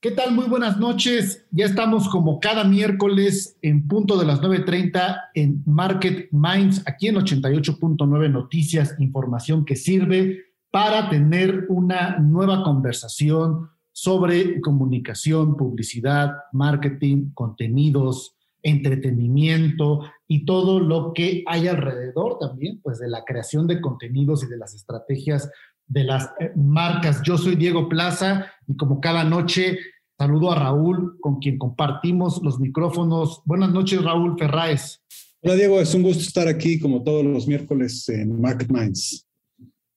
¿Qué tal? Muy buenas noches. Ya estamos como cada miércoles en punto de las 9.30 en Market Minds, aquí en 88.9 Noticias, información que sirve para tener una nueva conversación sobre comunicación, publicidad, marketing, contenidos, entretenimiento y todo lo que hay alrededor también, pues de la creación de contenidos y de las estrategias de las eh, marcas. Yo soy Diego Plaza y como cada noche saludo a Raúl, con quien compartimos los micrófonos. Buenas noches, Raúl Ferráez. Hola, Diego. Es un gusto estar aquí como todos los miércoles en Market Minds.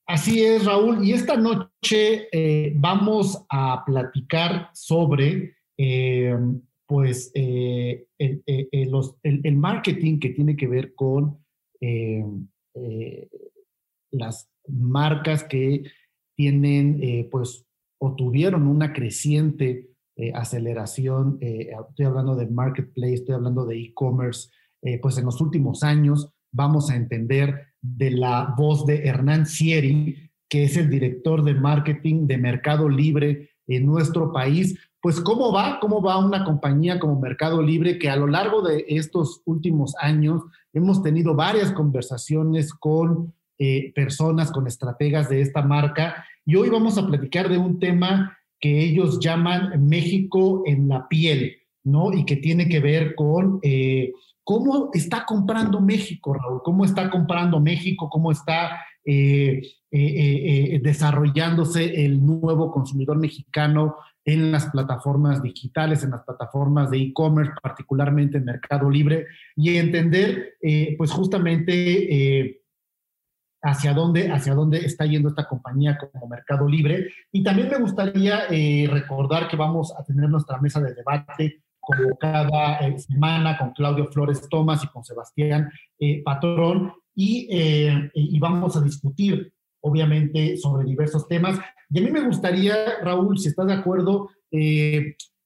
Así es, Raúl. Y esta noche eh, vamos a platicar sobre eh, pues, el, el, marketing que tiene que ver con las marcas que tienen, eh, pues, o tuvieron una creciente eh, aceleración, eh, estoy hablando de marketplace, estoy hablando de e-commerce, pues en los últimos años vamos a entender de la voz de Hernán Sieri, que es el director de marketing de Mercado Libre en nuestro país, pues cómo va, cómo va una compañía como Mercado Libre que a lo largo de estos últimos años hemos tenido varias conversaciones con eh, personas, con estrategas de esta marca. Y hoy vamos a platicar de un tema que ellos llaman México en la piel, ¿no? Y que tiene que ver con eh, cómo está comprando México, Raúl, cómo está comprando México, cómo está eh, desarrollándose el nuevo consumidor mexicano en las plataformas digitales, en las plataformas de e-commerce, particularmente en Mercado Libre, y entender, pues justamente, hacia dónde, hacia dónde está yendo esta compañía como Mercado Libre. Y también me gustaría eh, recordar que vamos a tener nuestra mesa de debate como cada eh, semana con Claudio Flores Tomás y con Sebastián eh, Patrón y, y, vamos a discutir obviamente sobre diversos temas. Y a mí me gustaría, Raúl, si estás de acuerdo,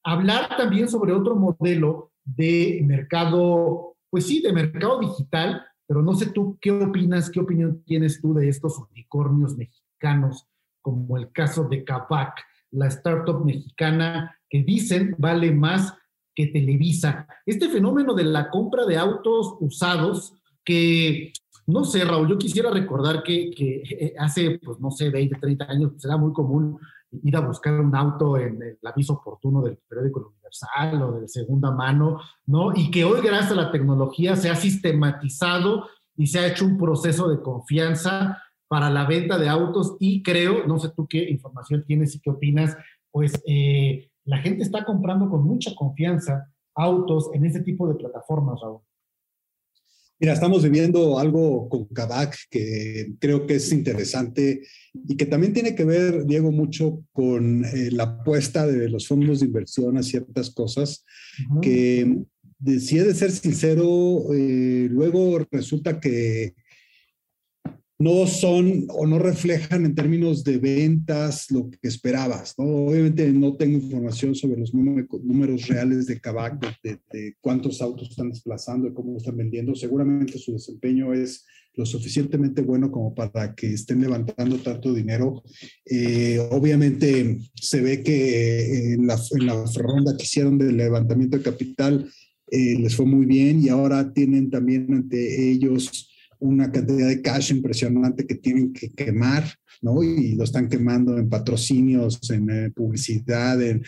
hablar también sobre otro modelo de mercado, pues sí, de mercado digital, pero no sé tú qué opinas, qué opinión tienes tú de estos unicornios mexicanos, como el caso de Kavak, la startup mexicana que dicen vale más que Televisa. Este fenómeno de la compra de autos usados, que no sé, Raúl, yo quisiera recordar que, eh, hace, pues no sé, 20, 30 años, pues muy común ir a buscar un auto en el aviso oportuno del periódico Universal o de segunda mano, ¿no? Y que hoy, gracias a la tecnología, se ha sistematizado y se ha hecho un proceso de confianza para la venta de autos y creo, no sé tú qué información tienes y qué opinas, pues eh, la gente está comprando con mucha confianza autos en ese tipo de plataformas, Raúl. Mira, estamos viviendo algo con Kavak que creo que es interesante y que también tiene que ver, Diego, mucho con eh, la apuesta de los fondos de inversión a ciertas cosas que, si he de ser sincero, eh, luego resulta que no son o no reflejan en términos de ventas lo que esperabas. ¿no? Obviamente no tengo información sobre los números reales de Kavak, de, cuántos autos están desplazando, de cómo están vendiendo. Seguramente su desempeño es lo suficientemente bueno como para que estén levantando tanto dinero. Eh, obviamente se ve que en la, en la ronda que hicieron de levantamiento de capital eh, les fue muy bien y ahora tienen también ante ellos una cantidad de cash impresionante que tienen que quemar, ¿no? Y lo están quemando en patrocinios, en eh, publicidad, en...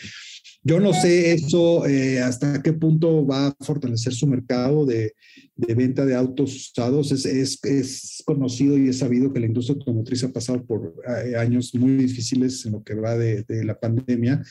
Yo no sé eso eh, hasta qué punto va a fortalecer su mercado de, de venta de autos usados. Es, es, es, conocido y es sabido que la industria automotriz ha pasado por eh, años muy difíciles en lo que va de, de, la pandemia.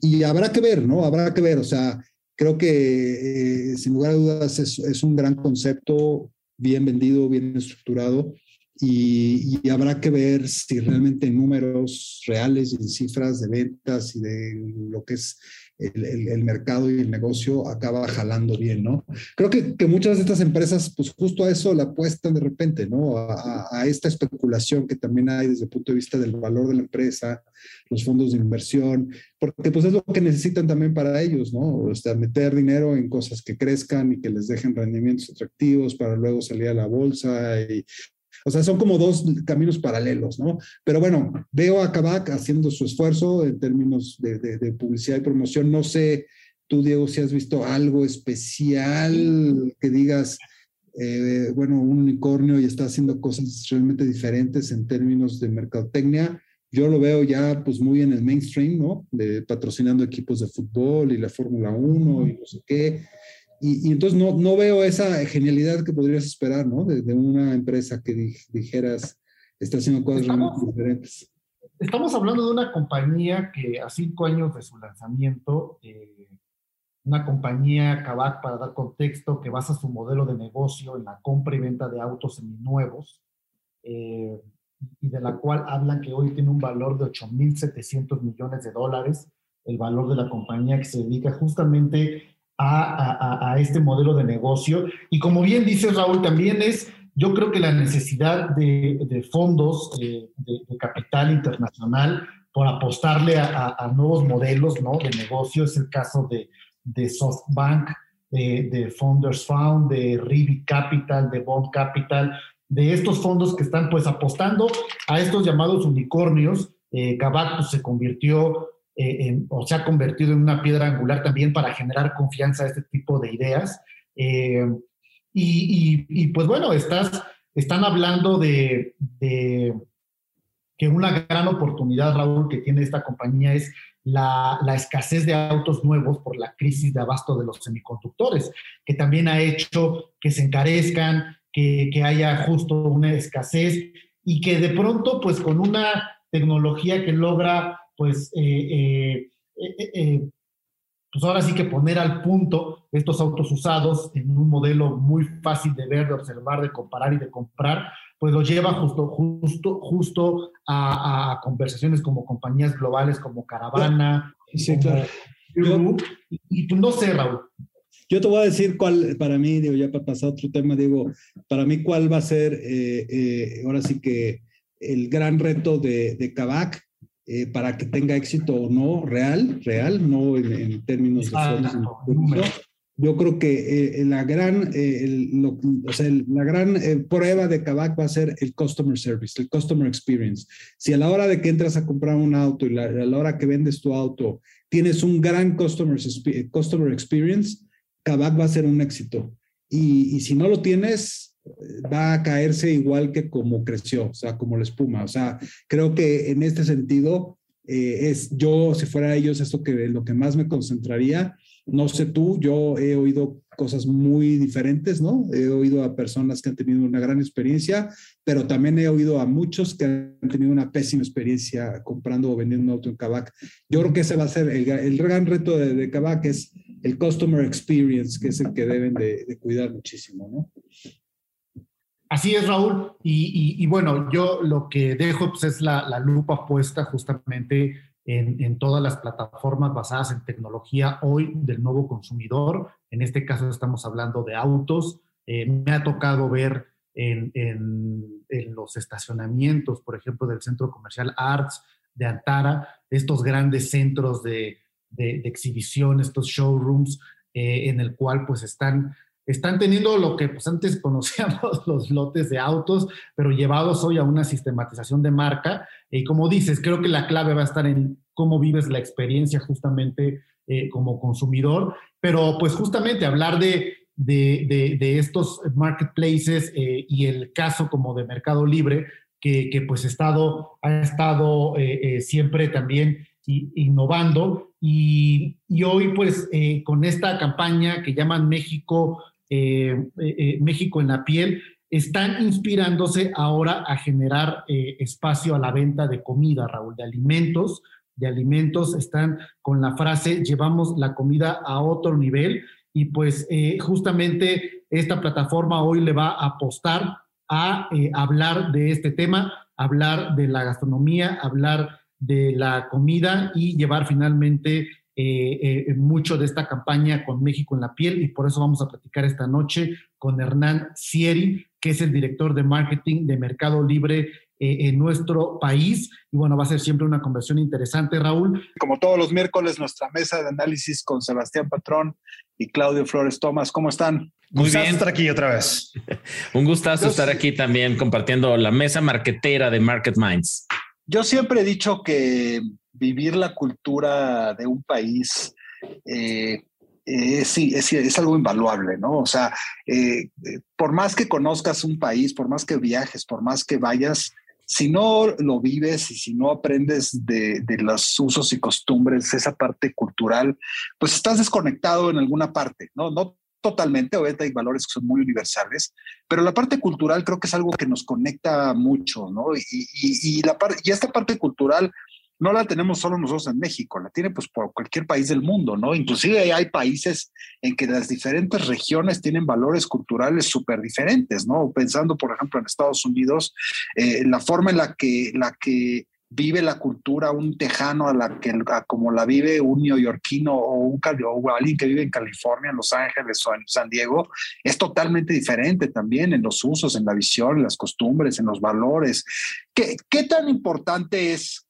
Y habrá que ver, ¿no? Habrá que ver. O sea, creo que sin lugar a dudas es, es un gran concepto bien vendido, bien estructurado y, habrá que ver si realmente en números reales y en cifras de ventas y de lo que es el, mercado y el negocio acaba jalando bien, ¿no? Creo que, que, muchas de estas empresas, pues justo a eso la apuestan de repente, ¿no? A, a, esta especulación que también hay desde el punto de vista del valor de la empresa, los fondos de inversión, porque pues es lo que necesitan también para ellos, ¿no? O sea, meter dinero en cosas que crezcan y que les dejen rendimientos atractivos para luego salir a la bolsa y o sea, son como dos caminos paralelos, ¿no? Pero bueno, veo a Kavak haciendo su esfuerzo en términos de, publicidad y promoción. No sé, tú, Diego, si has visto algo especial que digas, eh, bueno, un unicornio y está haciendo cosas realmente diferentes en términos de mercadotecnia. Yo lo veo ya pues muy en el mainstream, ¿no? Patrocinando equipos de fútbol y la Fórmula 1 y no sé qué. Y, entonces no, no, veo esa genialidad que podrías esperar, ¿no? De, una empresa que dijeras, está haciendo cosas estamos, diferentes. Estamos hablando de una compañía que a cinco años de su lanzamiento, eh, una compañía, Kavak, para dar contexto, que basa su modelo de negocio en la compra y venta de autos seminuevos, eh, y de la cual hablan que hoy tiene un valor de 8.700 millones de dólares, el valor de la compañía que se dedica justamente a, este modelo de negocio. Y como bien dice Raúl, también es, yo creo que la necesidad de, fondos de, capital internacional por apostarle a, nuevos modelos ¿no? de negocio. Es el caso de, SoftBank, de, Founders Fund, de Rivi Capital, de Bond Capital, de estos fondos que están pues apostando a estos llamados unicornios. Eh, se convirtió eh, o se ha convertido en una piedra angular también para generar confianza a este tipo de ideas. Eh, y, pues bueno, estás, están hablando de, que una gran oportunidad, Raúl, que tiene esta compañía es la, escasez de autos nuevos por la crisis de abasto de los semiconductores, que también ha hecho que se encarezcan, que, que haya justo una escasez y que de pronto, pues con una tecnología que logra pues, eh, eh, eh, pues ahora sí que poner al punto estos autos usados en un modelo muy fácil de ver, de observar, de comparar y de comprar, pues lo lleva justo, justo, justo a, conversaciones como compañías globales como Caravana, sí, claro. y, pues no sé, Raúl. Yo te voy a decir cuál, para mí, digo, ya para pasar a otro tema, digo, para mí cuál va a ser, ahora sí que el gran reto de, de Kavak eh, para que tenga éxito o no real, real, no en, términos de fondos. Yo creo que eh, la gran, eh, o sea, la gran prueba de Kavak va a ser el customer service, el customer experience. Si a la hora de que entras a comprar un auto y a la hora que vendes tu auto tienes un gran customer, customer experience, Kavak va a ser un éxito. Y, y si no lo tienes, va a caerse igual que como creció, o sea, como la espuma. O sea, creo que en este sentido, eh, es yo, si fuera ellos, esto que lo que más me concentraría. No sé tú, yo he oído cosas muy diferentes, ¿no? He oído a personas que han tenido una gran experiencia, pero también he oído a muchos que han tenido una pésima experiencia comprando o vendiendo un auto en Kavak. Yo creo que ese va a ser el, gran reto de, de es el customer experience, que es el que deben de, de cuidar muchísimo, ¿no? Así es, Raúl. Y, bueno, yo lo que dejo pues, es la, lupa puesta justamente en, todas las plataformas basadas en tecnología hoy del nuevo consumidor. En este caso estamos hablando de autos. Eh, me ha tocado ver en, los estacionamientos, por ejemplo, del centro comercial Arts de Antara, estos grandes centros de, exhibición, estos showrooms, eh, en el cual pues están están teniendo lo que pues, antes conocíamos los lotes de autos, pero llevados hoy a una sistematización de marca. Y como dices, creo que la clave va a estar en cómo vives la experiencia justamente eh, como consumidor, pero pues justamente hablar de, de, estos marketplaces eh, y el caso como de Mercado Libre, que, pues estado, ha estado eh, siempre también innovando y, hoy pues con esta campaña que llaman México México en la piel, están inspirándose ahora a generar espacio a la venta de comida, Raúl, de alimentos, de alimentos, están con la frase, llevamos la comida a otro nivel y pues justamente esta plataforma hoy le va a apostar a hablar de este tema, hablar de la gastronomía, hablar de la comida y llevar finalmente eh, mucho de esta campaña con México en la piel y por eso vamos a platicar esta noche con Hernán Sieri, que es el director de marketing de Mercado Libre en nuestro país. Y bueno, va a ser siempre una conversión interesante, Raúl. Como todos los miércoles, nuestra mesa de análisis con Sebastián Patrón y Claudio Flores Tomás. ¿Cómo están? Muy bien estar aquí otra vez. Un gustazo estar aquí también compartiendo la mesa marquetera de Market Minds. Yo siempre he dicho que vivir la cultura de un país eh, es, es, algo invaluable, ¿no? O sea, eh, por más que conozcas un país, por más que viajes, por más que vayas, si no lo vives y si no aprendes de, de, los usos y costumbres, esa parte cultural, pues estás desconectado en alguna parte, ¿no? No totalmente, obviamente hay valores que son muy universales, pero la parte cultural creo que es algo que nos conecta mucho, ¿no? Y, y, y la y esta parte cultural no la tenemos solo nosotros en México, la tiene pues por cualquier país del mundo, ¿no? Inclusive hay países en que las diferentes regiones tienen valores culturales súper diferentes, ¿no? Pensando, por ejemplo, en Estados Unidos, eh, la forma en la que, la que vive la cultura un tejano a la que como la vive un neoyorquino o un o alguien que vive en California, en Los Ángeles o en San Diego, es totalmente diferente también en los usos, en la visión, en las costumbres, en los valores. ¿Qué, qué tan importante es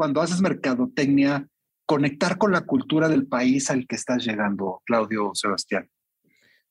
cuando haces mercadotecnia conectar con la cultura del país al que estás llegando, Claudio Sebastián?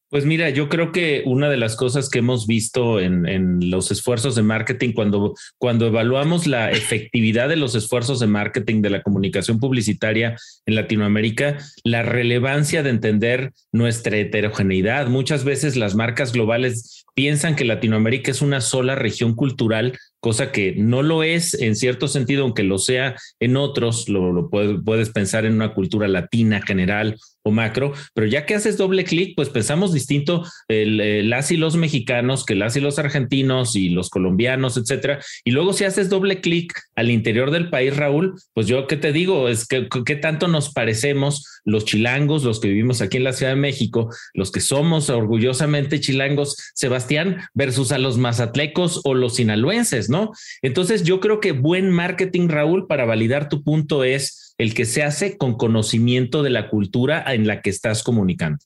Pues mira, yo creo que una de las cosas que hemos visto en, los esfuerzos de marketing, cuando, cuando evaluamos la efectividad de los esfuerzos de marketing de la comunicación publicitaria en Latinoamérica, la relevancia de entender nuestra heterogeneidad. Muchas veces las marcas globales piensan que Latinoamérica es una sola región cultural cosa que no lo es en cierto sentido, aunque lo sea en otros, lo, puedes, pensar en una cultura latina general macro, pero ya que haces doble clic, pues pensamos distinto el, las y los mexicanos que las y los argentinos y los colombianos, etcétera. Y luego si haces doble clic al interior del país, Raúl, pues yo qué te digo, es que qué tanto nos parecemos los chilangos, los que vivimos aquí en la Ciudad de México, los que somos orgullosamente chilangos, Sebastián, versus a los mazatlecos o los sinaloenses, ¿no? Entonces yo creo que buen marketing, Raúl, para validar tu punto es el que se hace con conocimiento de la cultura en la que estás comunicando.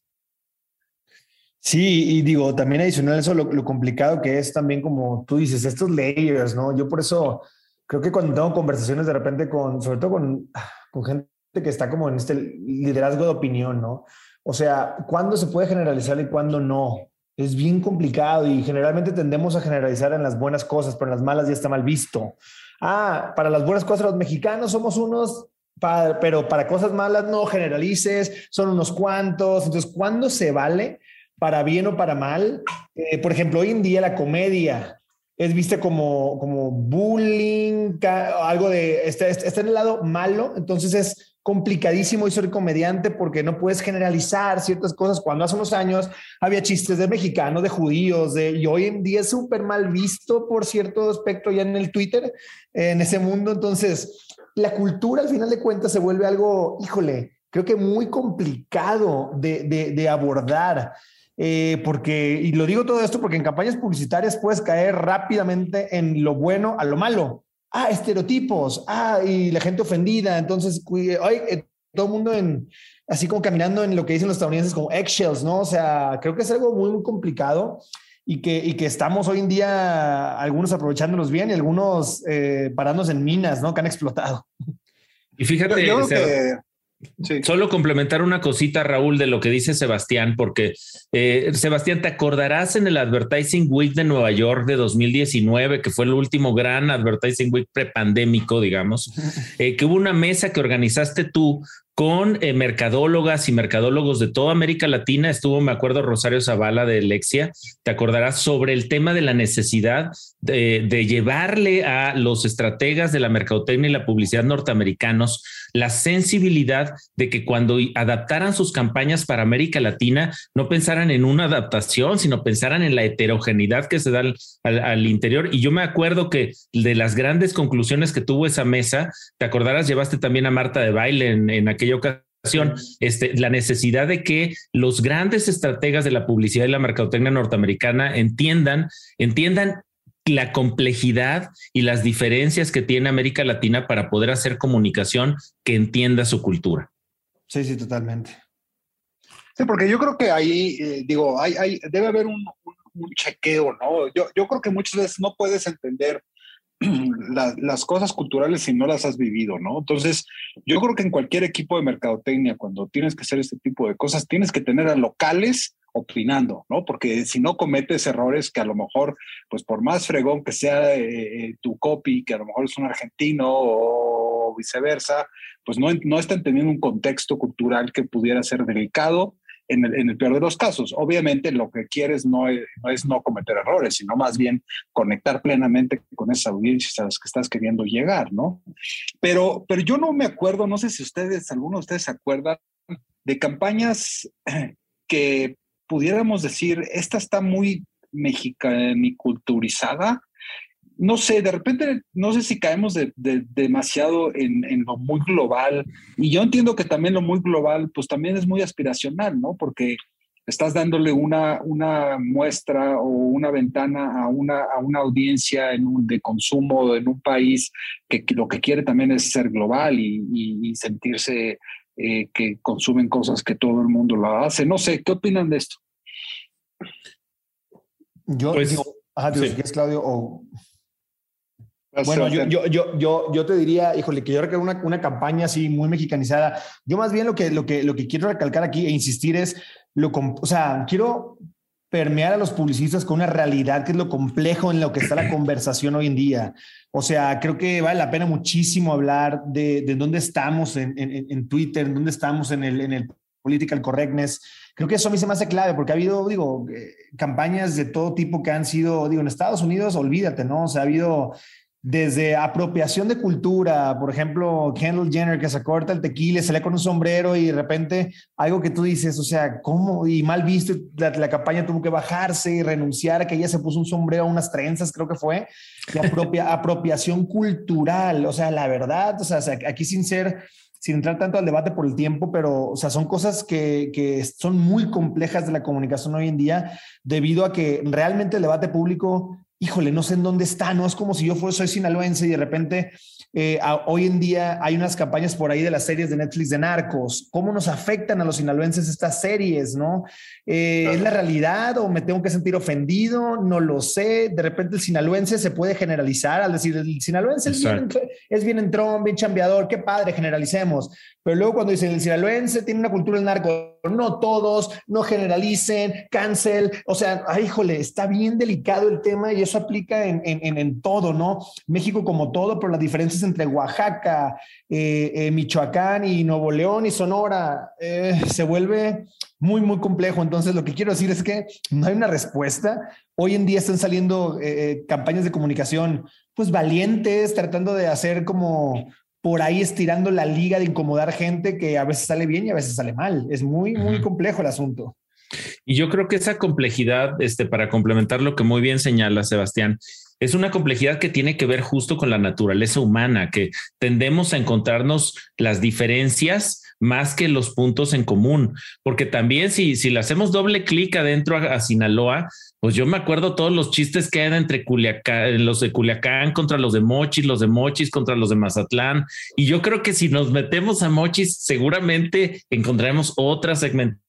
Sí, y digo, también adicional eso, lo, complicado que es también como tú dices, estos layers, ¿no? Yo por eso creo que cuando tengo conversaciones de repente con, sobre todo con, con gente que está como en este liderazgo de opinión, ¿no? O sea, ¿cuándo se puede generalizar y cuándo no? es bien complicado y generalmente tendemos a generalizar en las buenas cosas, pero en las malas ya está mal visto. Ah, para las buenas cosas los mexicanos somos unos, pero para cosas malas no generalices, son unos cuantos. Entonces, ¿cuándo se vale para bien o para mal? Eh, por ejemplo, hoy en día la comedia es vista como, como bullying, algo de, está, está en el lado malo, entonces es complicadísimo y ser comediante porque no puedes generalizar ciertas cosas. Cuando hace unos años había chistes de mexicanos, de judíos, de, y hoy en día es súper mal visto por cierto aspecto ya en el Twitter, en ese mundo. Entonces, la cultura al final de cuentas se vuelve algo, híjole, creo que muy complicado de, abordar. Eh, porque, y lo digo todo esto porque en campañas publicitarias puedes caer rápidamente en lo bueno a lo malo ah, estereotipos, ah, y la gente ofendida, entonces, ay, eh, todo el mundo en, así como caminando en lo que dicen los estadounidenses como eggshells, ¿no? O sea, creo que es algo muy, muy complicado y que, y que estamos hoy en día, algunos aprovechándonos bien y algunos eh, parándonos en minas, ¿no? Que han explotado. Y fíjate, yo, que, Solo complementar una cosita, Raúl, de lo que dice Sebastián, porque eh, Sebastián, te acordarás en el Advertising Week de Nueva York de 2019, que fue el último gran Advertising Week prepandémico, digamos, eh, que hubo una mesa que organizaste tú con eh, mercadólogas y mercadólogos de toda América Latina. Estuvo, me acuerdo, Rosario Zavala de Lexia. Te acordarás sobre el tema de la necesidad de, llevarle a los estrategas de la mercadotecnia y la publicidad norteamericanos la sensibilidad de que cuando adaptaran sus campañas para América Latina, no pensaran en una adaptación, sino pensaran en la heterogeneidad que se da al, interior. Y yo me acuerdo que de las grandes conclusiones que tuvo esa mesa, te acordarás, llevaste también a Marta de baile en, en aquella ocasión, este, la necesidad de que los grandes estrategas de la publicidad y la mercadotecnia norteamericana entiendan, entiendan la complejidad y las diferencias que tiene América Latina para poder hacer comunicación que entienda su cultura. Sí, sí, totalmente. Sí, porque yo creo que ahí, eh, digo, hay, hay, debe haber un, un, chequeo, ¿no? Yo, yo creo que muchas veces no puedes entender las cosas culturales si no las has vivido, ¿no? Entonces, yo creo que en cualquier equipo de mercadotecnia, cuando tienes que hacer este tipo de cosas, tienes que tener a locales opinando, ¿no? Porque si no cometes errores que a lo mejor, pues por más fregón que sea eh, eh, tu copy, que a lo mejor es un argentino o viceversa, pues no, no están teniendo un contexto cultural que pudiera ser delicado en el, peor de los casos. Obviamente lo que quieres no es, no cometer errores, sino más bien conectar plenamente con esas audiencias a las que estás queriendo llegar, ¿no? Pero, pero yo no me acuerdo, no sé si ustedes, alguno de ustedes se acuerdan de campañas que pudiéramos decir, esta está muy mexicaniculturizada no sé, de repente, no sé si caemos de, demasiado en, lo muy global. Y yo entiendo que también lo muy global, pues también es muy aspiracional, ¿no? Porque estás dándole una, una muestra o una ventana a una, a una audiencia en un, de consumo en un país que, lo que quiere también es ser global y, sentirse eh, que consumen cosas que todo el mundo lo hace. No sé, ¿qué opinan de esto? Yo pues, digo, es Claudio, bueno, yo, yo, yo, yo, yo te diría, híjole, que yo requiero una, una campaña así muy mexicanizada. Yo más bien lo que, lo que, lo que quiero recalcar aquí e insistir es, lo, o sea, quiero permear a los publicistas con una realidad que es lo complejo en lo que está la conversación hoy en día. O sea, creo que vale la pena muchísimo hablar de, de dónde estamos en, en, en Twitter, en dónde estamos en el, en el political correctness. Creo que eso a mí se me hace clave porque ha habido, digo, eh, campañas de todo tipo que han sido, digo, en Estados Unidos, olvídate, ¿no? O sea, ha habido desde apropiación de cultura, por ejemplo, Kendall Jenner que se corta el tequila, se le con un sombrero y de repente algo que tú dices, o sea, ¿cómo? Y mal visto, la, campaña tuvo que bajarse y renunciar a que ella se puso un sombrero, unas trenzas, creo que fue, la propia apropiación cultural, o sea, la verdad, o sea, aquí sin ser sin entrar tanto al debate por el tiempo, pero, o sea, son cosas que, que, son muy complejas de la comunicación hoy en día, debido a que realmente el debate público híjole, no sé en dónde está, no es como si yo fuera, soy sinaloense y de repente eh, hoy en día hay unas campañas por ahí de las series de Netflix de narcos, cómo nos afectan a los sinaloenses estas series, ¿no? Eh, ¿Es la realidad o me tengo que sentir ofendido? No lo sé, de repente el sinaloense se puede generalizar al decir, el sinaloense es bien, es bien entrón, bien chambeador, qué padre, generalicemos, pero luego cuando dicen el sinaloense tiene una cultura del narco, no todos, no generalicen, cancel, o sea, ay, híjole, está bien delicado el tema y eso aplica en, en, en todo, ¿no? México como todo, pero las diferencias entre Oaxaca, eh, eh, Michoacán y Nuevo León y Sonora eh, se vuelve muy, muy complejo. Entonces, lo que quiero decir es que no hay una respuesta. Hoy en día están saliendo campañas de comunicación, pues valientes, tratando de hacer como por ahí estirando la liga de incomodar gente que a veces sale bien y a veces sale mal. Es muy, muy complejo el asunto. Y yo creo que esa complejidad, este, para complementar lo que muy bien señala Sebastián, es una complejidad que tiene que ver justo con la naturaleza humana, que tendemos a encontrarnos las diferencias más que los puntos en común, porque también si, si le hacemos doble clic adentro a, Sinaloa, pues yo me acuerdo todos los chistes que hay entre Culiacán, los de Culiacán contra los de Mochis, los de Mochis contra los de Mazatlán, y yo creo que si nos metemos a Mochis, seguramente encontraremos otra segmentación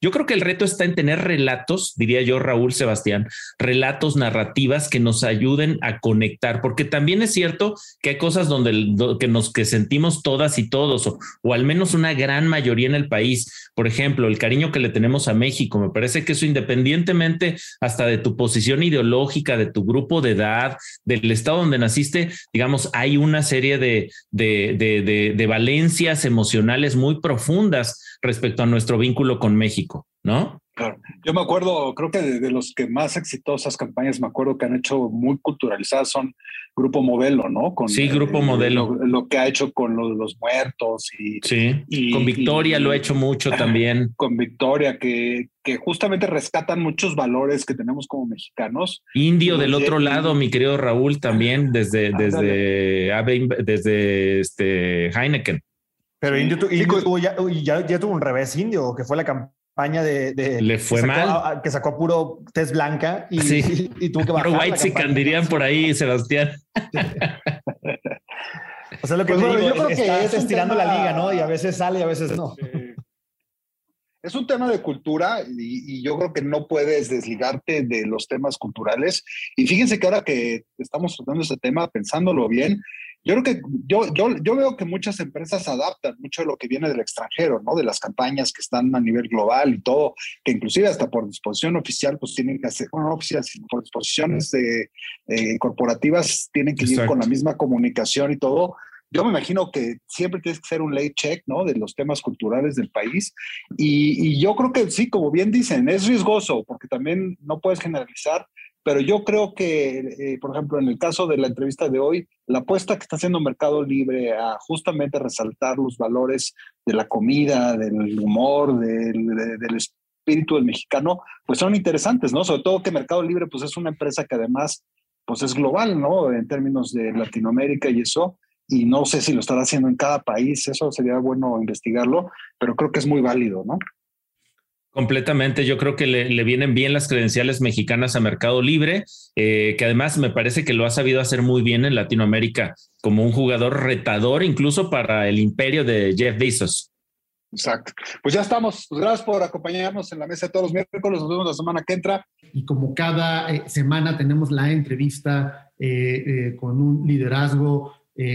yo creo que el reto está en tener relatos, diría yo, Raúl Sebastián, relatos, narrativas que nos ayuden a conectar, porque también es cierto que hay cosas donde que nos que sentimos todas y todos, o, al menos una gran mayoría en el país. Por ejemplo, el cariño que le tenemos a México, me parece que eso independientemente hasta de tu posición ideológica, de tu grupo de edad, del estado donde naciste, digamos, hay una serie de, de, de, de valencias emocionales muy profundas respecto a nuestro vínculo con México, ¿no? Claro. Yo me acuerdo, creo que de, los que más exitosas campañas me acuerdo que han hecho muy culturalizadas son Grupo Modelo, ¿no? Con, sí, Grupo Modelo. Lo, que ha hecho con los muertos y... Sí, y, con Victoria lo ha hecho mucho también. Con Victoria, que, que justamente rescatan muchos valores que tenemos como mexicanos. Indio del otro lado, mi querido Raúl, también desde, desde, desde este Heineken. Pero Indio, ya, ya, tuvo un revés indio, que fue la campaña de... Le fue mal. que sacó a puro test blanca y, y, tuvo que bajar. White dirían por ahí, Sebastián. O sea, lo que pues yo creo que es estirando la liga, ¿no? Y a veces sale y a veces no. Es un tema de cultura y, yo creo que no puedes desligarte de los temas culturales. Y fíjense que ahora que estamos tratando este tema, pensándolo bien, yo creo que yo, yo, yo veo que muchas empresas adaptan mucho de lo que viene del extranjero, ¿no? De las campañas que están a nivel global y todo, que inclusive hasta por disposición oficial, pues tienen que hacer, bueno, no oficial, sino por disposiciones de, eh, corporativas, tienen que ir con la misma comunicación y todo. Yo me imagino que siempre tienes que hacer un late check, ¿no? De los temas culturales del país. Y, y yo creo que sí, como bien dicen, es riesgoso, porque también no puedes generalizar, pero yo creo que, eh, por ejemplo, en el caso de la entrevista de hoy, la apuesta que está haciendo Mercado Libre a justamente resaltar los valores de la comida, del humor, del, espíritu del mexicano, pues son interesantes, ¿no? Sobre todo que Mercado Libre, pues es una empresa que además, pues es global, ¿no? En términos de Latinoamérica y eso, y no sé si lo estará haciendo en cada país, eso sería bueno investigarlo, pero creo que es muy válido, ¿no? Completamente, yo creo que le, vienen bien las credenciales mexicanas a Mercado Libre, eh, que además me parece que lo ha sabido hacer muy bien en Latinoamérica como un jugador retador incluso para el imperio de Jeff Bezos. Exacto. Pues ya estamos. Pues gracias por acompañarnos en la mesa de todos los miércoles. Nos vemos la semana que entra. Y como cada eh, semana tenemos la entrevista eh, con un liderazgo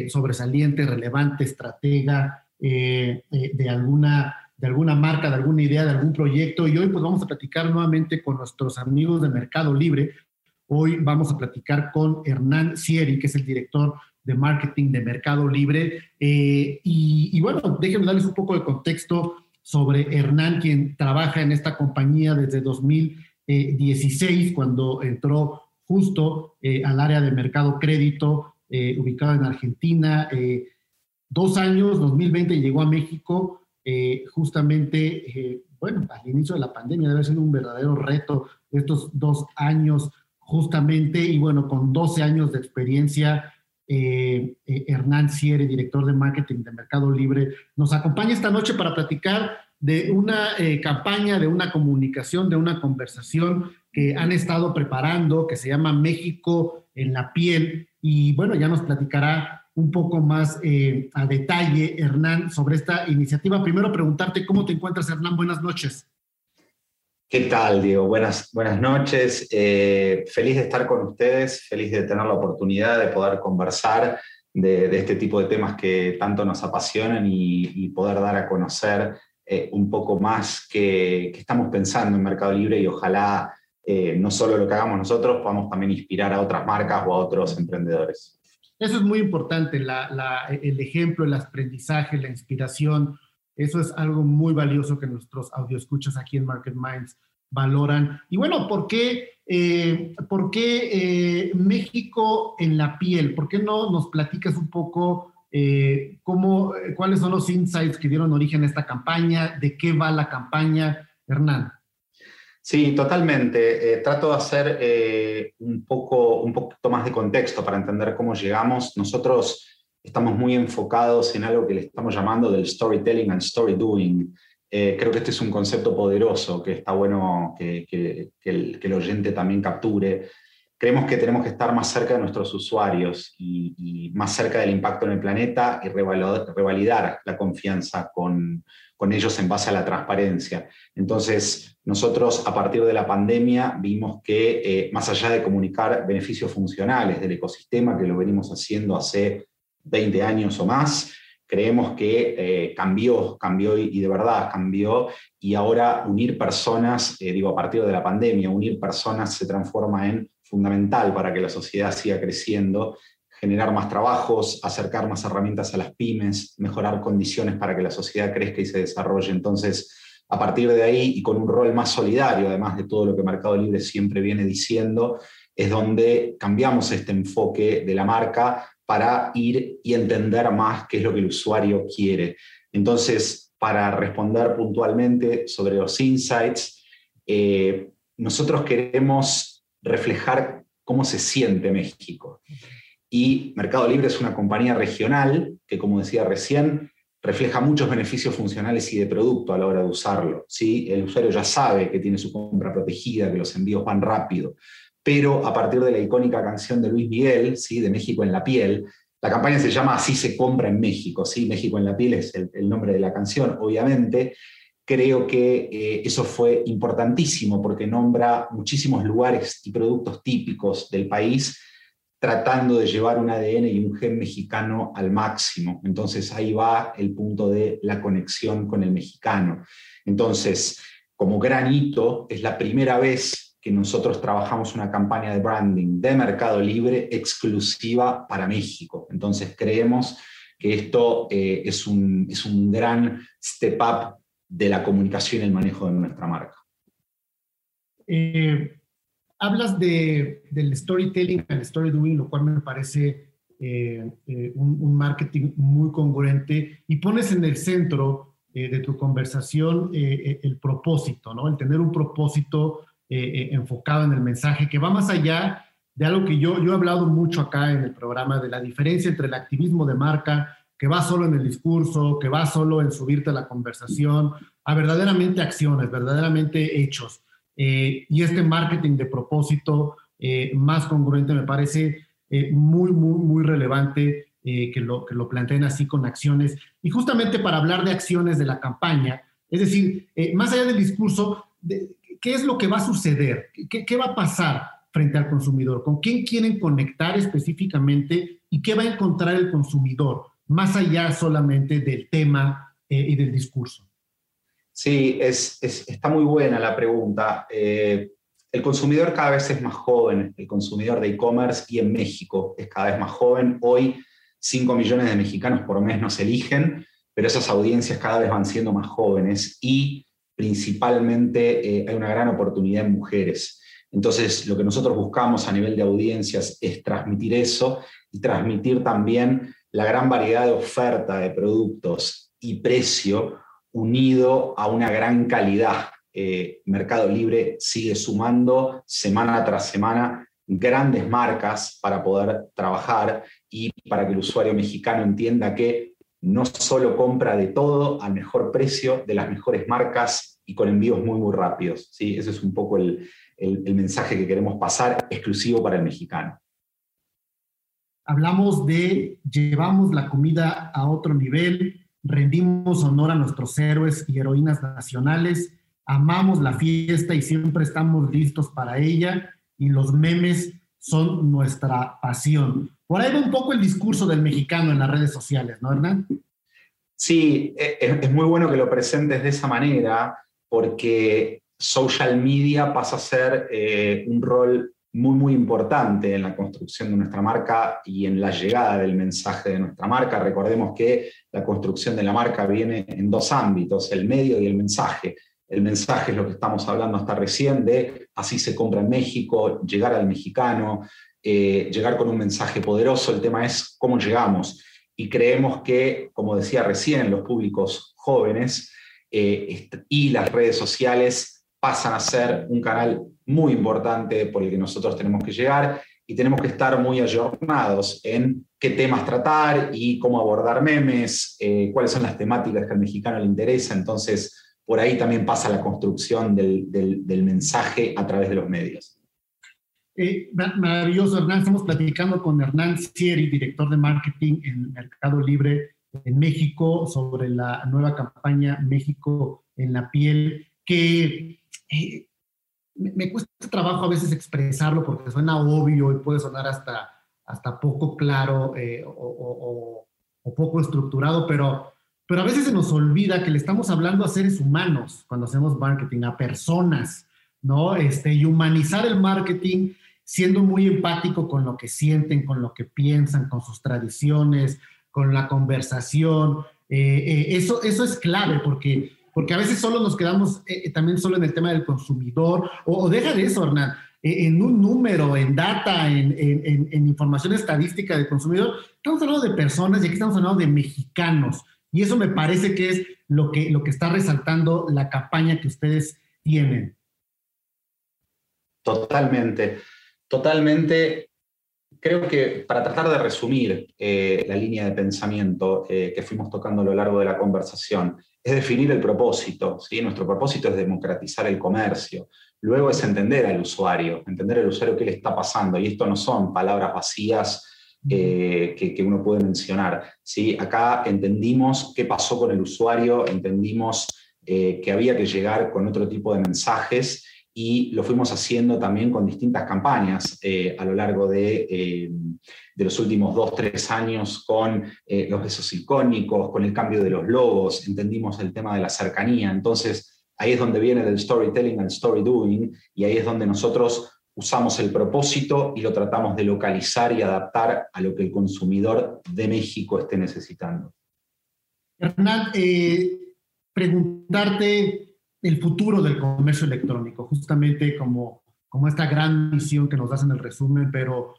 sobresaliente, relevante, estratega de alguna de alguna marca, de alguna idea, de algún proyecto. Y hoy pues vamos a platicar nuevamente con nuestros amigos de Mercado Libre. Hoy vamos a platicar con Hernán Sieri, que es el director de marketing de Mercado Libre. Eh, y, y, bueno, déjenme darles un poco de contexto sobre Hernán, quien trabaja en esta compañía desde 2016, cuando entró justo eh, al área de mercado crédito, eh, ubicado en Argentina. dos años, 2020 llegó a México eh, justamente, eh, bueno, al inicio de la pandemia debe ser un verdadero reto estos dos años, justamente, y bueno, con 12 años de experiencia, eh, Hernán Ciere, director de marketing de Mercado Libre, nos acompaña esta noche para platicar de una campaña, de una comunicación, de una conversación que han estado preparando, que se llama México en la piel, y bueno, ya nos platicará un poco más eh, a detalle, Hernán, sobre esta iniciativa. Primero preguntarte cómo te encuentras, Hernán. Buenas noches. ¿Qué tal, Diego? Buenas, buenas noches. Eh, feliz de estar con ustedes, feliz de tener la oportunidad de poder conversar de, este tipo de temas que tanto nos apasionan y, poder dar a conocer eh, un poco más que, estamos pensando en Mercado Libre y ojalá no solo lo que hagamos nosotros, podamos también inspirar a otras marcas o a otros emprendedores. Eso es muy importante, el ejemplo, el aprendizaje, la inspiración. Eso es algo muy valioso que nuestros escuchas aquí en Market Minds valoran. Y bueno, ¿por qué, eh, ¿por qué eh, México en la piel? ¿Por qué no nos platicas un poco eh, cómo, cuáles son los insights que dieron origen a esta campaña? ¿De qué va la campaña, Hernán? Sí, totalmente. Eh, trato de hacer eh, un, poco, un poquito más de contexto para entender cómo llegamos. Nosotros estamos muy enfocados en algo que le estamos llamando del storytelling and story doing. Eh, creo que este es un concepto poderoso que está bueno que, el, oyente también capture. Creemos que tenemos que estar más cerca de nuestros usuarios y, y más cerca del impacto en el planeta y revalidar la confianza con, con ellos en base a la transparencia. Entonces, nosotros a partir de la pandemia vimos que eh, más allá de comunicar beneficios funcionales del ecosistema, que lo venimos haciendo hace 20 años o más, creemos que eh, cambió, cambió y, de verdad cambió, y ahora unir personas, eh, digo, a partir de la pandemia, unir personas se transforma en fundamental para que la sociedad siga creciendo generar más trabajos, acercar más herramientas a las pymes, mejorar condiciones para que la sociedad crezca y se desarrolle. Entonces, a partir de ahí y con un rol más solidario, además de todo lo que Mercado Libre siempre viene diciendo, es donde cambiamos este enfoque de la marca para ir y entender más qué es lo que el usuario quiere. Entonces, para responder puntualmente sobre los insights, eh, nosotros queremos reflejar cómo se siente México. Y Mercado Libre es una compañía regional que, como decía recién, refleja muchos beneficios funcionales y de producto a la hora de usarlo. ¿sí? El usuario ya sabe que tiene su compra protegida, que los envíos van rápido, pero a partir de la icónica canción de Luis Miguel, ¿sí? de México en la piel, la campaña se llama Así se compra en México, ¿sí? México en la piel es el, nombre de la canción, obviamente. Creo que eh, eso fue importantísimo porque nombra muchísimos lugares y productos típicos del país tratando de llevar un ADN y un gen mexicano al máximo. Entonces ahí va el punto de la conexión con el mexicano. Entonces, como gran hito, es la primera vez que nosotros trabajamos una campaña de branding de Mercado Libre exclusiva para México. Entonces creemos que esto eh, es, un, es un gran step up de la comunicación y el manejo de nuestra marca. Eh, hablas de, del storytelling, el story doing, lo cual me parece eh, un, un, marketing muy congruente y pones en el centro de tu conversación el propósito, ¿no? El tener un propósito eh, eh, enfocado en el mensaje, que va más allá de algo que yo, yo he hablado mucho acá en el programa, de la diferencia entre el activismo de marca, que va solo en el discurso, que va solo en subirte a la conversación, a verdaderamente acciones, verdaderamente hechos. Eh, y este marketing de propósito más congruente me parece muy, muy, muy relevante que, lo, que lo planteen así con acciones. Y justamente para hablar de acciones de la campaña, es decir, más allá del discurso, de, ¿qué es lo que va a suceder? ¿Qué, va a pasar frente al consumidor? ¿Con quién quieren conectar específicamente y qué va a encontrar el consumidor, más allá solamente del tema eh, y del discurso? Sí, es, está muy buena la pregunta. Eh, el consumidor cada vez es más joven, el consumidor de e-commerce y en México es cada vez más joven. Hoy 5 millones de mexicanos por mes nos eligen, pero esas audiencias cada vez van siendo más jóvenes y principalmente eh, hay una gran oportunidad en mujeres. Entonces, lo que nosotros buscamos a nivel de audiencias es transmitir eso y transmitir también la gran variedad de oferta de productos y precio unido a una gran calidad. Eh, Mercado Libre sigue sumando semana tras semana grandes marcas para poder trabajar y para que el usuario mexicano entienda que no solo compra de todo al mejor precio, de las mejores marcas y con envíos muy, muy rápidos. ¿sí? Ese es un poco el, el, mensaje que queremos pasar exclusivo para el mexicano. Hablamos de llevamos la comida a otro nivel, rendimos honor a nuestros héroes y heroínas nacionales, amamos la fiesta y siempre estamos listos para ella y los memes son nuestra pasión. Por ahí va un poco el discurso del mexicano en las redes sociales, ¿no, Hernán? Sí, e, e, es muy bueno que lo presentes de esa manera porque social media pasa a ser eh, un rol muy, muy importante en la construcción de nuestra marca y en la llegada del mensaje de nuestra marca. Recordemos que la construcción de la marca viene en dos ámbitos, el medio y el mensaje. El mensaje es lo que estamos hablando hasta recién de así se compra en México, llegar al mexicano, eh, llegar con un mensaje poderoso. El tema es cómo llegamos. Y creemos que, como decía recién, los públicos jóvenes eh, y las redes sociales pasan a ser un canal muy importante por el que nosotros tenemos que llegar y tenemos que estar muy ayornados en qué temas tratar y cómo abordar memes, eh, cuáles son las temáticas que al mexicano le interesa. Entonces, por ahí también pasa la construcción del, del, mensaje a través de los medios. Eh, maravilloso, Hernán. Estamos platicando con Hernán Sieri, director de marketing en Mercado Libre en México sobre la nueva campaña México en la piel, que eh, me, cuesta trabajo a veces expresarlo porque suena obvio y puede sonar hasta, hasta poco claro eh, o, poco estructurado, pero, pero a veces se nos olvida que le estamos hablando a seres humanos cuando hacemos marketing, a personas, ¿no? Este, y humanizar el marketing siendo muy empático con lo que sienten, con lo que piensan, con sus tradiciones, con la conversación. Eh, eh, eso, eso es clave porque, porque a veces solo nos quedamos eh, también solo en el tema del consumidor o, deja de eso, Hernán, en un número, en data, en, información estadística del consumidor. Estamos hablando de personas y aquí estamos hablando de mexicanos. Y eso me parece que es lo que, lo que está resaltando la campaña que ustedes tienen. Totalmente, totalmente creo que para tratar de resumir eh, la línea de pensamiento eh, que fuimos tocando a lo largo de la conversación, es definir el propósito. ¿sí? Nuestro propósito es democratizar el comercio. Luego es entender al usuario, entender al usuario qué le está pasando. Y esto no son palabras vacías eh, que, uno puede mencionar. ¿sí? Acá entendimos qué pasó con el usuario, entendimos eh, que había que llegar con otro tipo de mensajes y lo fuimos haciendo también con distintas campañas eh, a lo largo de, de, los últimos dos, tres años con los besos icónicos, con el cambio de los logos, entendimos el tema de la cercanía. Entonces, ahí es donde viene del storytelling al story doing y ahí es donde nosotros usamos el propósito y lo tratamos de localizar y adaptar a lo que el consumidor de México esté necesitando. Hernán, eh, preguntarte el futuro del comercio electrónico, justamente como, como esta gran misión que nos das en el resumen, pero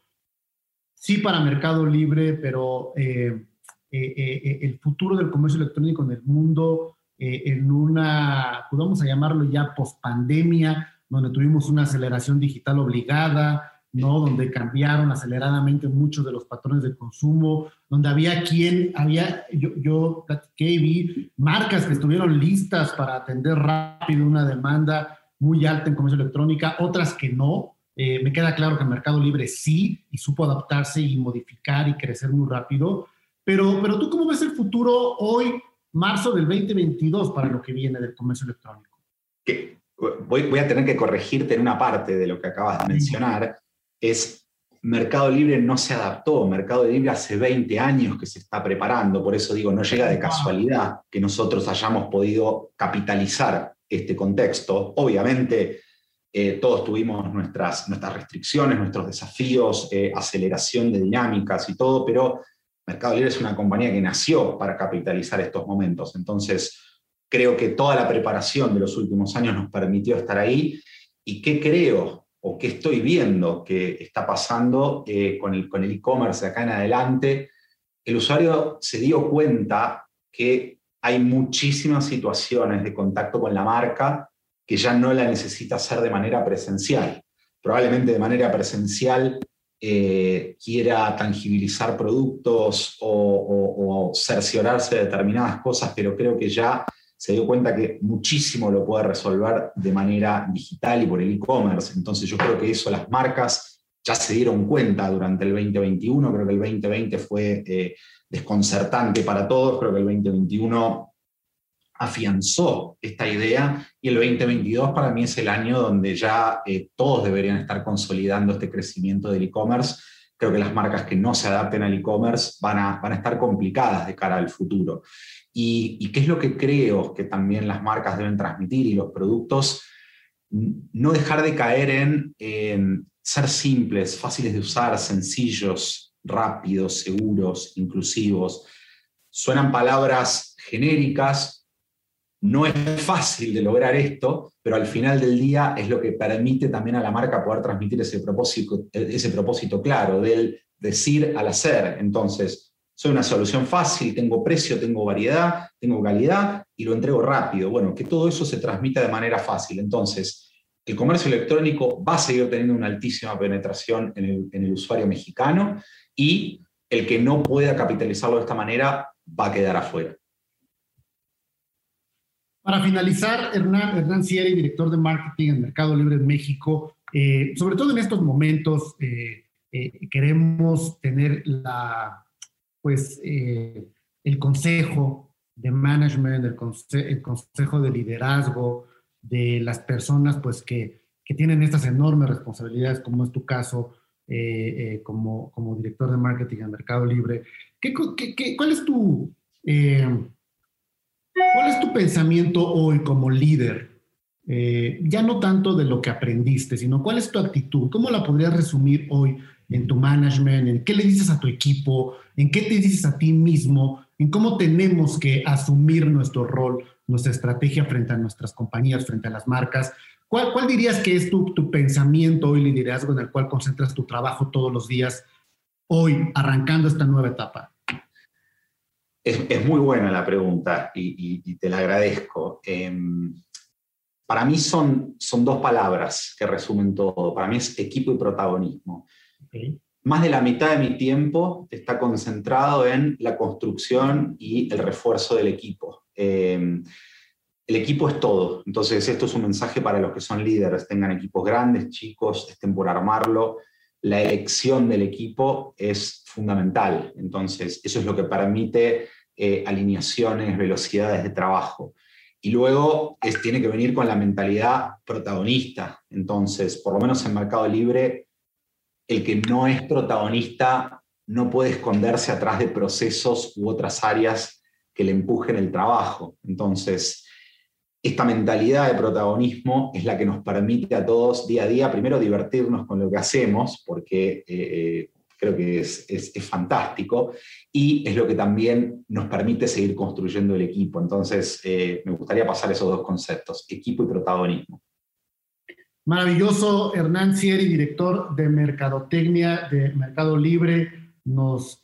sí para Mercado Libre, pero eh, eh, el futuro del comercio electrónico en el mundo, en una, podemos pues llamarlo ya post-pandemia, donde tuvimos una aceleración digital obligada, ¿no? Donde cambiaron aceleradamente muchos de los patrones de consumo, donde había quien, había, yo, yo platiqué vi marcas que estuvieron listas para atender rápido una demanda muy alta en comercio electrónica, otras que no. Eh, me queda claro que el Mercado Libre sí, y supo adaptarse y modificar y crecer muy rápido. Pero, pero tú, ¿cómo ves el futuro hoy, marzo del 2022, para lo que viene del comercio electrónico? ¿Qué? voy, a tener que corregirte en una parte de lo que acabas de mencionar, es Mercado Libre no se adaptó, Mercado Libre hace 20 años que se está preparando, por eso digo, no llega de casualidad que nosotros hayamos podido capitalizar este contexto. Obviamente, eh, todos tuvimos nuestras, nuestras restricciones, nuestros desafíos, eh, aceleración de dinámicas y todo, pero Mercado Libre es una compañía que nació para capitalizar estos momentos. Entonces, creo que toda la preparación de los últimos años nos permitió estar ahí. ¿Y qué creo o qué estoy viendo que está pasando eh, con el con e-commerce acá en adelante? El usuario se dio cuenta que hay muchísimas situaciones de contacto con la marca que ya no la necesita hacer de manera presencial. Probablemente de manera presencial eh, quiera tangibilizar productos o cerciorarse de determinadas cosas, pero creo que ya se dio cuenta que muchísimo lo puede resolver de manera digital y por el e-commerce. Entonces yo creo que eso las marcas ya se dieron cuenta durante el 2021, creo que el 2020 fue eh, desconcertante para todos, creo que el 2021 afianzó esta idea y el 2022 para mí es el año donde ya eh, todos deberían estar consolidando este crecimiento del e-commerce. Creo que las marcas que no se adapten al e-commerce van a, van a estar complicadas de cara al futuro. Y, qué es lo que creo que también las marcas deben transmitir y los productos, no dejar de caer en, ser simples, fáciles de usar, sencillos, rápidos, seguros, inclusivos. Suenan palabras genéricas, no es fácil de lograr esto, pero al final del día es lo que permite también a la marca poder transmitir ese propósito, ese propósito claro del decir al hacer. Entonces, soy una solución fácil, tengo precio, tengo variedad, tengo calidad y lo entrego rápido. Bueno, que todo eso se transmita de manera fácil. Entonces, el comercio electrónico va a seguir teniendo una altísima penetración en el, usuario mexicano y el que no pueda capitalizarlo de esta manera va a quedar afuera. Para finalizar, Hernán, Hernán Sieri, director de marketing en Mercado Libre en México, eh, sobre todo en estos momentos, eh, eh, queremos tener la, pues eh, el consejo de management, el, consejo de liderazgo de las personas pues que, tienen estas enormes responsabilidades, como es tu caso, eh, eh, como, como, director de marketing en Mercado Libre. ¿Qué, cuál, es tu, ¿Cuál es tu pensamiento hoy como líder? ya no tanto de lo que aprendiste, sino cuál es tu actitud, cómo la podrías resumir hoy en tu management, en qué le dices a tu equipo, en qué te dices a ti mismo, en cómo tenemos que asumir nuestro rol, nuestra estrategia frente a nuestras compañías, frente a las marcas. ¿Cuál, cuál dirías que es tu, tu pensamiento y liderazgo en el cual concentras tu trabajo todos los días, hoy, arrancando esta nueva etapa? Es, es muy buena la pregunta y, y, te la agradezco. Em, para mí son, son dos palabras que resumen todo. Para mí es equipo y protagonismo. Más de la mitad de mi tiempo está concentrado en la construcción y el refuerzo del equipo. Em, el equipo es todo. Entonces, esto es un mensaje para los que son líderes, tengan equipos grandes, chicos, estén por armarlo. la elección del equipo es fundamental. Entonces, eso es lo que permite eh, alineaciones, velocidades de trabajo. Y luego es, tiene que venir con la mentalidad protagonista. Entonces, por lo menos en Mercado Libre, el que no es protagonista no puede esconderse atrás de procesos u otras áreas que le empujen el trabajo. Entonces, esta mentalidad de protagonismo es la que nos permite a todos día a día, primero, divertirnos con lo que hacemos, porque eh, eh, creo que es, fantástico, y es lo que también nos permite seguir construyendo el equipo. Entonces, eh, me gustaría pasar esos dos conceptos, equipo y protagonismo. Maravilloso, Hernán Sieri, director de Mercadotecnia de Mercado Libre, nos,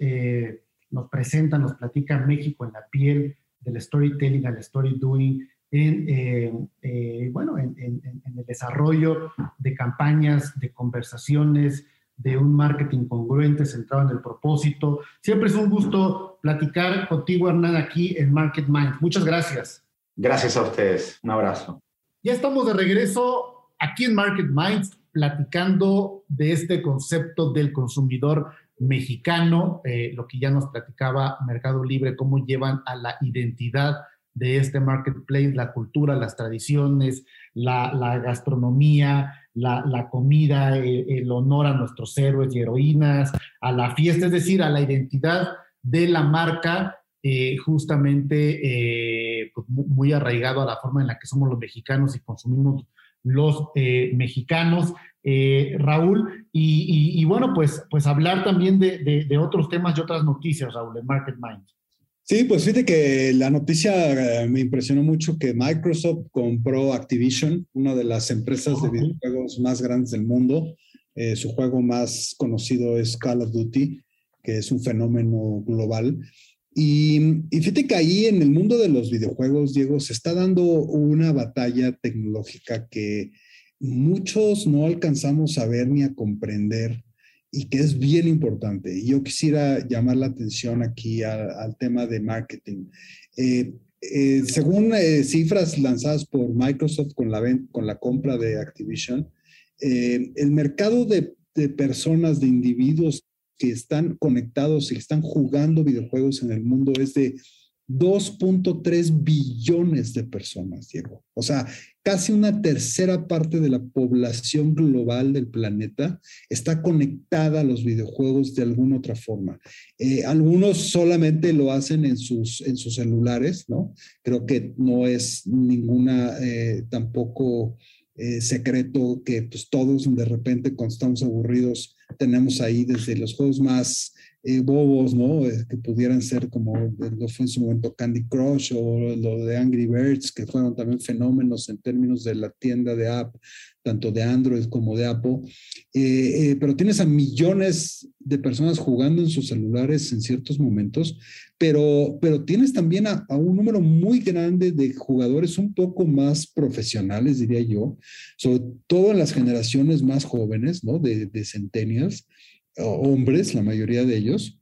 nos presenta, nos platica México en la piel del storytelling al story doing en, eh, bueno, en, el desarrollo de campañas, de conversaciones, de un marketing congruente centrado en el propósito. Siempre es un gusto platicar contigo, Hernán, aquí en Market Minds. Muchas gracias. Gracias a ustedes. Un abrazo. Ya estamos de regreso aquí en Market Minds platicando de este concepto del consumidor mexicano, eh, lo que ya nos platicaba Mercado Libre, cómo llevan a la identidad de este marketplace, la cultura, las tradiciones, la, gastronomía, la, comida, el, honor a nuestros héroes y heroínas, a la fiesta, es decir, a la identidad de la marca, eh, justamente eh, pues, muy arraigado a la forma en la que somos los mexicanos y consumimos los eh, mexicanos. Raúl, y, bueno, pues, pues hablar también de, de, otros temas y otras noticias, Raúl, en Market Minds. Sí, pues fíjate que la noticia eh, me impresionó mucho que Microsoft compró Activision, una de las empresas de videojuegos más grandes del mundo. Eh, su juego más conocido es Call of Duty, que es un fenómeno global. Y, y, fíjate que ahí en el mundo de los videojuegos, Diego, se está dando una batalla tecnológica que muchos no alcanzamos a ver ni a comprender y que es bien importante. Y yo quisiera llamar la atención aquí al, tema de marketing. Eh, eh, según eh, cifras lanzadas por Microsoft con la, con la compra de Activision, el mercado de, de, personas, de individuos que están conectados y están jugando videojuegos en el mundo es de 2.3 billones de personas, Diego. O sea, casi una tercera parte de la población global del planeta está conectada a los videojuegos de alguna otra forma. Eh, algunos solamente lo hacen en sus, en sus celulares, ¿no? Creo que no es ninguna eh, tampoco eh, secreto que pues todos de repente cuando estamos aburridos tenemos ahí desde los juegos más eh, bobos, ¿no? Eh, que pudieran ser como lo fue en su momento Candy Crush o lo de Angry Birds, que fueron también fenómenos en términos de la tienda de app, tanto de Android como de Apple. Eh, pero tienes a millones de personas jugando en sus celulares en ciertos momentos, pero, pero tienes también a, un número muy grande de jugadores un poco más profesionales, diría yo, sobre todo en las generaciones más jóvenes, ¿no? De, de centennials hombres, la mayoría de ellos,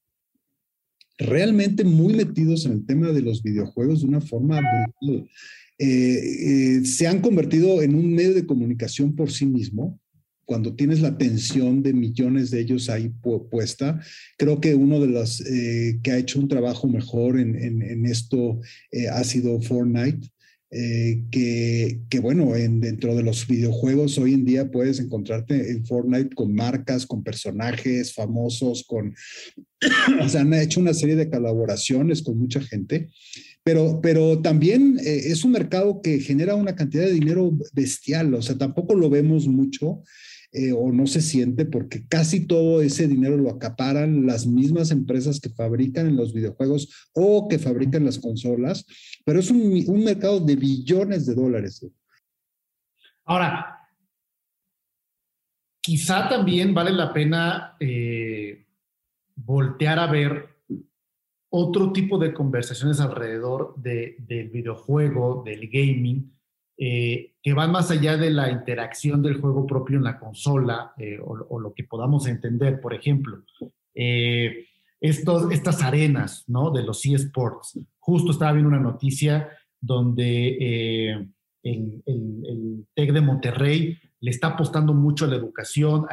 realmente muy metidos en el tema de los videojuegos de una forma brutal. Eh, eh, se han convertido en un medio de comunicación por sí mismo. Cuando tienes la atención de millones de ellos ahí puesta, creo que uno de los eh, que ha hecho un trabajo mejor en, en esto ha sido Fortnite. Eh, que, bueno, en, dentro de los videojuegos hoy en día puedes encontrarte en Fortnite con marcas, con personajes famosos, con, o sea, han hecho una serie de colaboraciones con mucha gente, pero, pero también eh, es un mercado que genera una cantidad de dinero bestial, o sea, tampoco lo vemos mucho. Eh, o no se siente porque casi todo ese dinero lo acaparan las mismas empresas que fabrican los videojuegos o que fabrican las consolas, pero es un, mercado de billones de dólares. Ahora, quizá también vale la pena eh, voltear a ver otro tipo de conversaciones alrededor del videojuego, del gaming, eh, que van más allá de la interacción del juego propio en la consola eh, o, lo que podamos entender. Por ejemplo, eh, estos, estas arenas ¿no? de los eSports. Justo estaba viendo una noticia donde el, el, TEC de Monterrey le está apostando mucho a la educación,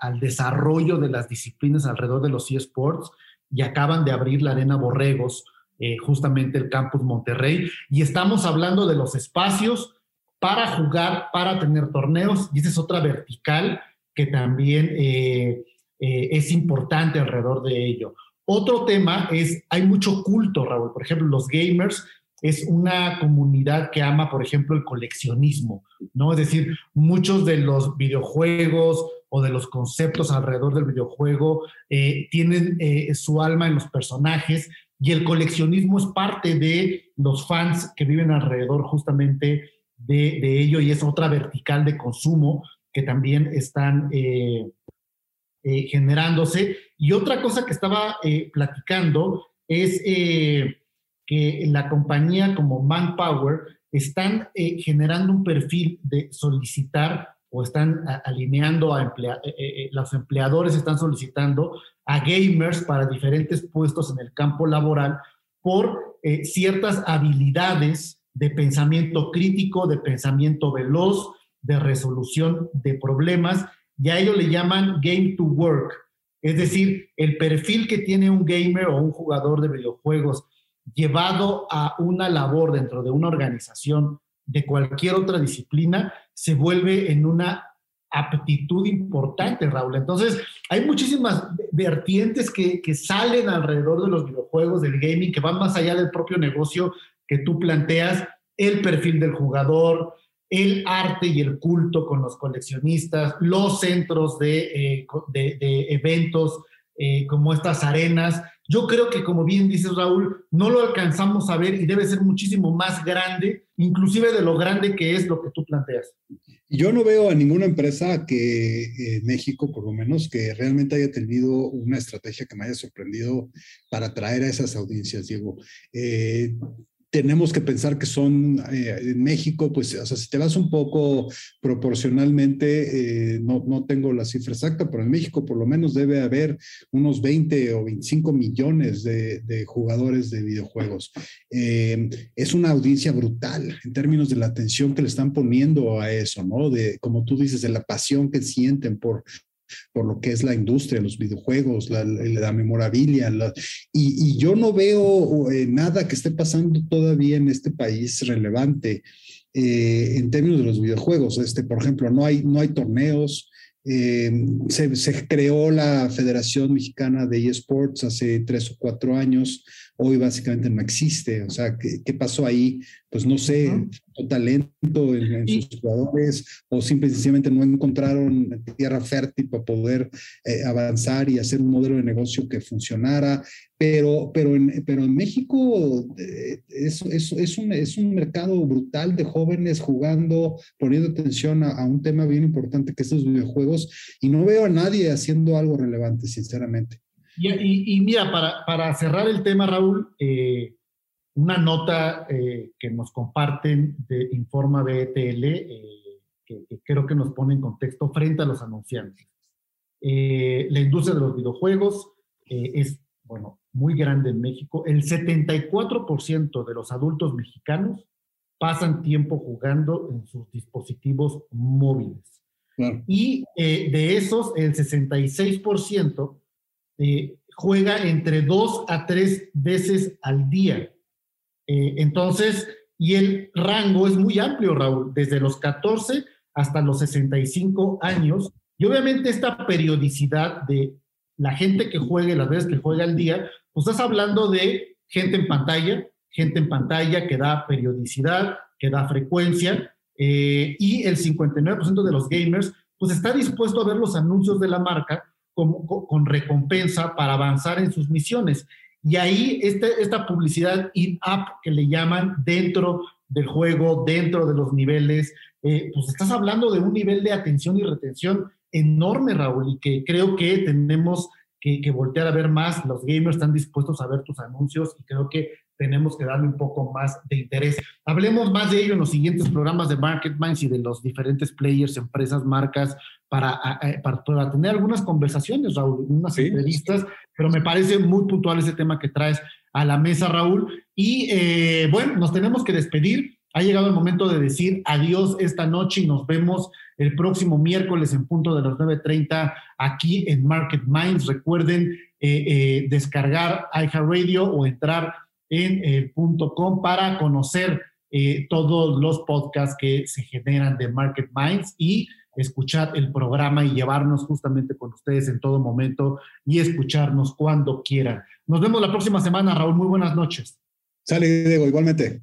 al, desarrollo de las disciplinas alrededor de los eSports y acaban de abrir la Arena Borregos, eh, justamente el Campus Monterrey, y estamos hablando de los espacios para jugar, para tener torneos, y esa es otra vertical que también eh, eh, es importante alrededor de ello. Otro tema es, hay mucho culto, Raúl. Por ejemplo, los gamers es una comunidad que ama, por ejemplo, el coleccionismo, ¿no? Es decir, muchos de los videojuegos o de los conceptos alrededor del videojuego tienen su alma en los personajes y el coleccionismo es parte de los fans que viven alrededor justamente de, ello y es otra vertical de consumo que también están eh, generándose. Y otra cosa que estaba platicando es que la compañía como Manpower están eh, generando un perfil de solicitar o están alineando a eh, eh, los empleadores están solicitando a gamers para diferentes puestos en el campo laboral por ciertas habilidades de pensamiento crítico, de pensamiento veloz, de resolución de problemas, y a ello le llaman game to work. Es decir, el perfil que tiene un gamer o un jugador de videojuegos llevado a una labor dentro de una organización de cualquier otra disciplina, se vuelve en una aptitud importante, Raúl. Entonces, hay muchísimas vertientes que, salen alrededor de los videojuegos, del gaming, que van más allá del propio negocio que tú planteas, el perfil del jugador, el arte y el culto con los coleccionistas, los centros de, eh, eventos eh, como estas arenas. Yo creo que, como bien dices, Raúl, no lo alcanzamos a ver y debe ser muchísimo más grande, inclusive de lo grande que es lo que tú planteas. Yo no veo a ninguna empresa que eh, México, por lo menos, que realmente haya tenido una estrategia que me haya sorprendido para atraer a esas audiencias, Diego. Eh, tenemos que pensar que son eh, en México, pues, o sea, si te vas un poco proporcionalmente, eh, no, no, tengo la cifra exacta, pero en México por lo menos debe haber unos 20 o 25 millones de, jugadores de videojuegos. Eh, es una audiencia brutal en términos de la atención que le están poniendo a eso, ¿no? De, como tú dices, de la pasión que sienten por por lo que es la industria, los videojuegos, la, memorabilia. y, yo no veo eh, nada que esté pasando todavía en este país relevante eh, en términos de los videojuegos. Este, por ejemplo, no hay, no hay torneos. Eh, se, se, creó la Federación Mexicana de eSports hace tres o cuatro años hoy básicamente no existe. O sea, ¿qué, qué pasó ahí? Pues no sé, talento en, sus jugadores o simplemente no encontraron tierra fértil para poder eh, avanzar y hacer un modelo de negocio que funcionara. Pero, pero, en, pero en México eh, es, es, es, un, es un mercado brutal de jóvenes jugando, poniendo atención a, un tema bien importante que es los videojuegos y no veo a nadie haciendo algo relevante, sinceramente. Y, mira, para, cerrar el tema, Raúl, eh, una nota eh, que nos comparten de Informa BTL, eh, que, creo que nos pone en contexto frente a los anunciantes. la industria de los videojuegos es, bueno, muy grande en México. El 74% de los adultos mexicanos pasan tiempo jugando en sus dispositivos móviles. Y de esos, el 66% eh, juega entre dos a tres veces al día. Eh, entonces, y el rango es muy amplio, Raúl, desde los 14 hasta los 65 años. Y obviamente esta periodicidad de la gente que juegue, las veces que juega al día, pues estás hablando de gente en pantalla, gente en pantalla que da periodicidad, que da frecuencia, eh, y el 59% de los gamers, pues está dispuesto a ver los anuncios de la marca con, recompensa para avanzar en sus misiones. Y ahí este, esta publicidad in-app que le llaman dentro del juego, dentro de los niveles, eh, pues estás hablando de un nivel de atención y retención enorme, Raúl, y que creo que tenemos que, que, voltear a ver más. Los gamers están dispuestos a ver tus anuncios y creo que tenemos que darle un poco más de interés. Hablemos más de ello en los siguientes programas de Market Minds y de los diferentes players, empresas, marcas, para, para, tener algunas conversaciones, Raúl, unas entrevistas, pero me parece muy puntual ese tema que traes a la mesa, Raúl. Y eh, bueno, nos tenemos que despedir. ha llegado el momento de decir adiós esta noche y nos vemos el próximo miércoles en punto de las 9.30 aquí en Market Minds. Recuerden eh, eh, descargar iHeartRadio o entrar en el punto com para conocer eh, todos los podcasts que se generan de Market Minds y escuchar el programa y llevarnos justamente con ustedes en todo momento y escucharnos cuando quieran. Nos vemos la próxima semana, Raúl. Muy buenas noches. Sale, Diego, igualmente.